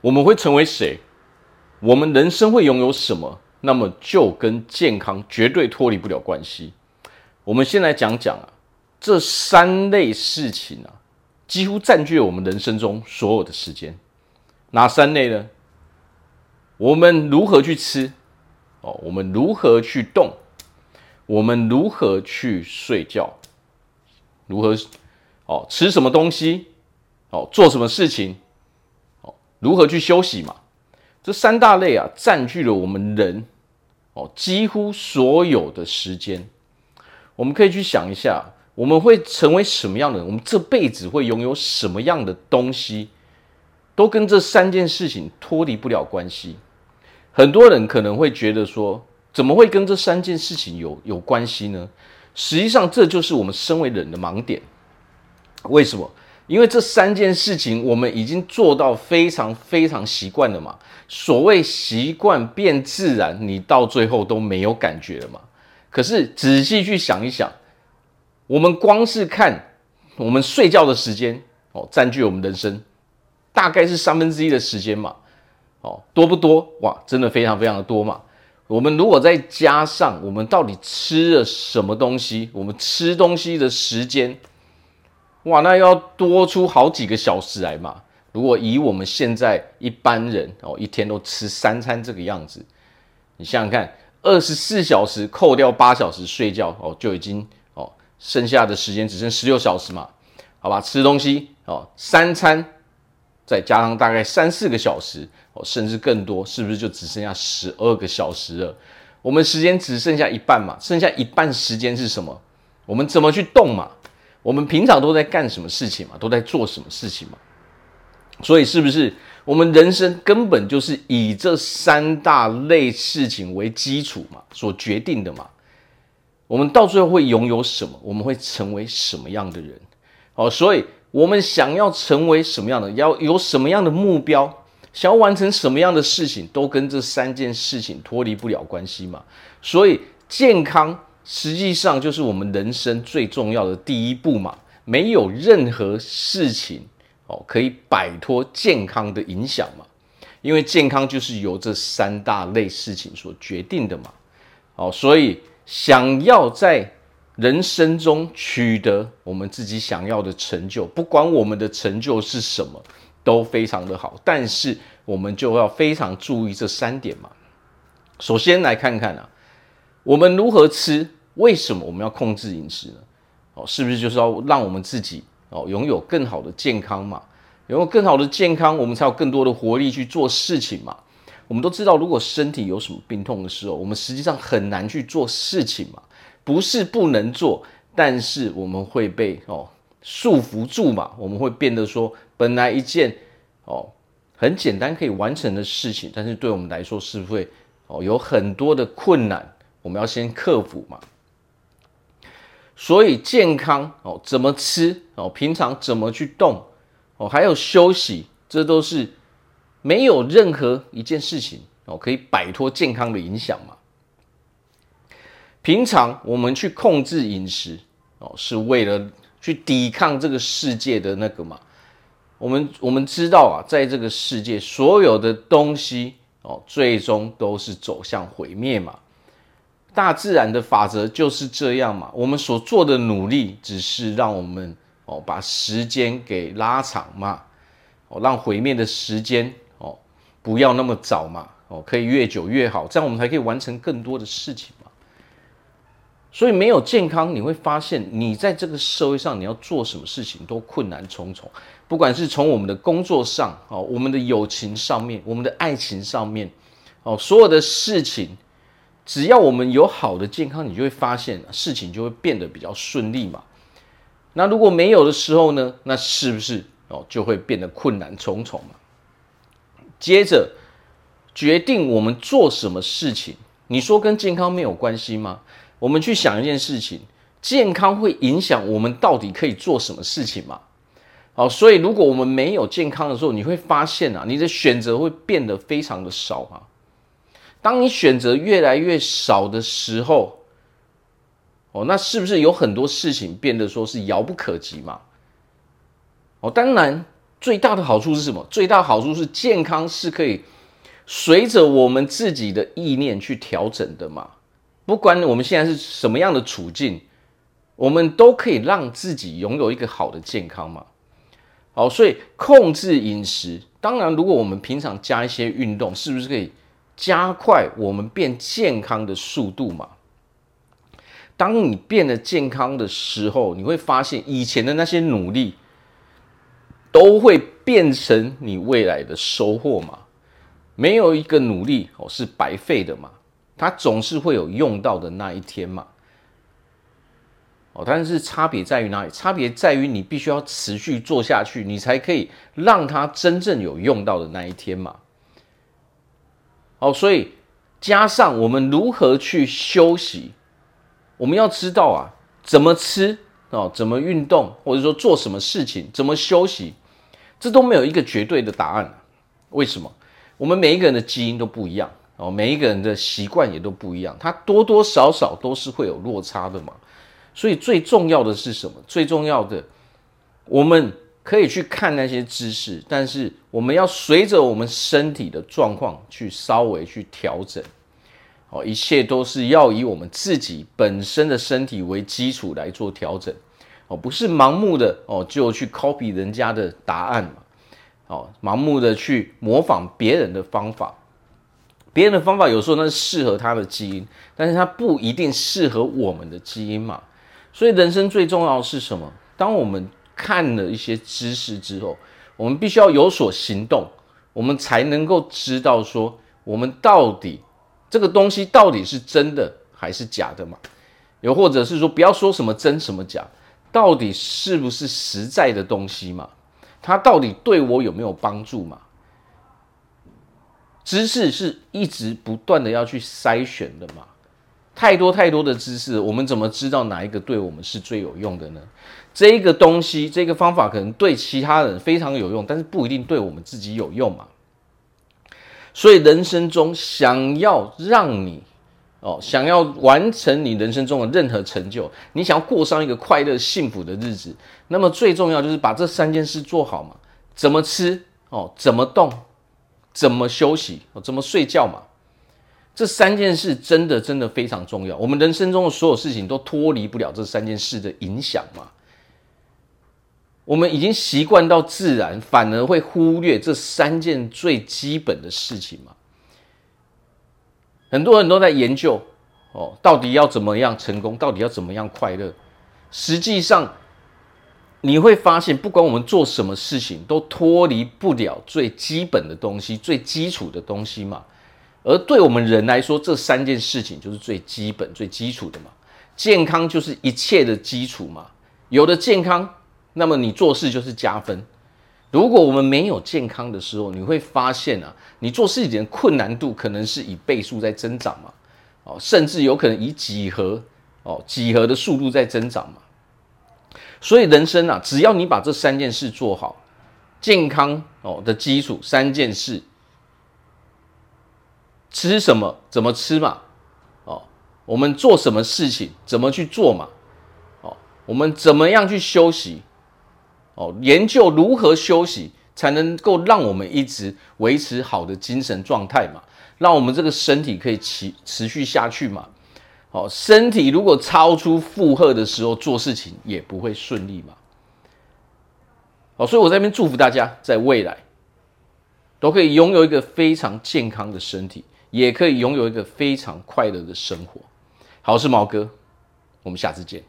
我们会成为谁？我们人生会拥有什么？那么就跟健康绝对脱离不了关系。我们先来讲讲啊，这三类事情啊，几乎占据了我们人生中所有的时间。哪三类呢？我们如何去吃？哦，我们如何去动？我们如何去睡觉？如何哦？吃什么东西？哦，做什么事情？如何去休息嘛？这三大类啊，占据了我们人哦几乎所有的时间。我们可以去想一下，我们会成为什么样的人？我们这辈子会拥有什么样的东西？都跟这三件事情脱离不了关系。很多人可能会觉得说，怎么会跟这三件事情有有关系呢？实际上，这就是我们身为人的盲点。为什么？因为这三件事情我们已经做到非常非常习惯了嘛。所谓习惯变自然，你到最后都没有感觉了嘛。可是仔细去想一想，我们光是看我们睡觉的时间哦，占据我们人生大概是三分之一的时间嘛。哦，多不多？哇，真的非常非常的多嘛。我们如果再加上我们到底吃了什么东西，我们吃东西的时间。哇，那要多出好几个小时来嘛！如果以我们现在一般人哦，一天都吃三餐这个样子，你想想看，二十四小时扣掉八小时睡觉哦，就已经哦，剩下的时间只剩十六小时嘛，好吧？吃东西哦，三餐再加上大概三四个小时哦，甚至更多，是不是就只剩下十二个小时了？我们时间只剩下一半嘛，剩下一半时间是什么？我们怎么去动嘛？我们平常都在干什么事情嘛？都在做什么事情嘛？所以是不是我们人生根本就是以这三大类事情为基础嘛，所决定的嘛？我们到最后会拥有什么？我们会成为什么样的人？好，所以我们想要成为什么样的，要有什么样的目标，想要完成什么样的事情，都跟这三件事情脱离不了关系嘛。所以健康。实际上就是我们人生最重要的第一步嘛，没有任何事情哦可以摆脱健康的影响嘛，因为健康就是由这三大类事情所决定的嘛，哦，所以想要在人生中取得我们自己想要的成就，不管我们的成就是什么，都非常的好，但是我们就要非常注意这三点嘛。首先来看看啊，我们如何吃。为什么我们要控制饮食呢？哦，是不是就是要让我们自己哦拥有更好的健康嘛？拥有更好的健康，我们才有更多的活力去做事情嘛。我们都知道，如果身体有什么病痛的时候，我们实际上很难去做事情嘛。不是不能做，但是我们会被哦束缚住嘛。我们会变得说，本来一件哦很简单可以完成的事情，但是对我们来说，是会哦有很多的困难？我们要先克服嘛。所以健康哦，怎么吃哦，平常怎么去动哦，还有休息，这都是没有任何一件事情哦可以摆脱健康的影响嘛。平常我们去控制饮食哦，是为了去抵抗这个世界的那个嘛。我们我们知道啊，在这个世界，所有的东西哦，最终都是走向毁灭嘛。大自然的法则就是这样嘛，我们所做的努力只是让我们哦把时间给拉长嘛，哦让毁灭的时间哦不要那么早嘛，哦可以越久越好，这样我们才可以完成更多的事情嘛。所以没有健康，你会发现你在这个社会上你要做什么事情都困难重重，不管是从我们的工作上哦，我们的友情上面，我们的爱情上面哦，所有的事情。只要我们有好的健康，你就会发现事情就会变得比较顺利嘛。那如果没有的时候呢？那是不是哦就会变得困难重重嘛？接着决定我们做什么事情，你说跟健康没有关系吗？我们去想一件事情，健康会影响我们到底可以做什么事情嘛？好，所以如果我们没有健康的时候，你会发现啊，你的选择会变得非常的少啊。当你选择越来越少的时候，哦，那是不是有很多事情变得说是遥不可及嘛？哦，当然，最大的好处是什么？最大的好处是健康是可以随着我们自己的意念去调整的嘛。不管我们现在是什么样的处境，我们都可以让自己拥有一个好的健康嘛。好，所以控制饮食，当然，如果我们平常加一些运动，是不是可以加快我们变健康的速度嘛？当你变得健康的时候，你会发现以前的那些努力都会变成你未来的收获嘛。没有一个努力哦是白费的嘛，它总是会有用到的那一天嘛。哦，但是差别在于哪里？差别在于你必须要持续做下去，你才可以让它真正有用到的那一天嘛。哦，所以加上我们如何去休息。我们要知道啊，怎么吃哦，怎么运动，或者说做什么事情，怎么休息，这都没有一个绝对的答案。为什么？我们每一个人的基因都不一样哦，每一个人的习惯也都不一样，它多多少少都是会有落差的嘛。所以最重要的是什么？最重要的，我们可以去看那些知识，但是我们要随着我们身体的状况去稍微去调整。哦，一切都是要以我们自己本身的身体为基础来做调整，哦，不是盲目的哦就去 copy 人家的答案嘛，哦，盲目的去模仿别人的方法，别人的方法有时候那是适合他的基因，但是他不一定适合我们的基因嘛，所以人生最重要的是什么？当我们看了一些知识之后，我们必须要有所行动，我们才能够知道说我们到底。这个东西到底是真的还是假的嘛？又或者是说，不要说什么真什么假，到底是不是实在的东西嘛？它到底对我有没有帮助嘛？知识是一直不断的要去筛选的嘛？太多太多的知识，我们怎么知道哪一个对我们是最有用的呢？这一个东西，这个方法可能对其他人非常有用，但是不一定对我们自己有用嘛？所以人生中想要让你哦，想要完成你人生中的任何成就，你想要过上一个快乐幸福的日子，那么最重要就是把这三件事做好嘛。怎么吃哦？怎么动？怎么休息？哦？怎么睡觉嘛？这三件事真的真的非常重要。我们人生中的所有事情都脱离不了这三件事的影响嘛。我们已经习惯到自然，反而会忽略这三件最基本的事情嘛。很多人都在研究哦，到底要怎么样成功，到底要怎么样快乐。实际上，你会发现，不管我们做什么事情，都脱离不了最基本的东西、最基础的东西嘛。而对我们人来说，这三件事情就是最基本、最基础的嘛。健康就是一切的基础嘛。有了健康。那么你做事就是加分。如果我们没有健康的时候，你会发现啊，你做事情的困难度可能是以倍数在增长嘛，哦，甚至有可能以几何哦几何的速度在增长嘛。所以人生啊，只要你把这三件事做好，健康哦的基础三件事，吃什么怎么吃嘛，哦，我们做什么事情怎么去做嘛，哦，我们怎么样去休息。哦，研究如何休息才能够让我们一直维持好的精神状态嘛，让我们这个身体可以持持续下去嘛。哦，身体如果超出负荷的时候，做事情也不会顺利嘛。哦，所以我在这边祝福大家，在未来都可以拥有一个非常健康的身体，也可以拥有一个非常快乐的生活。好，我是毛哥，我们下次见。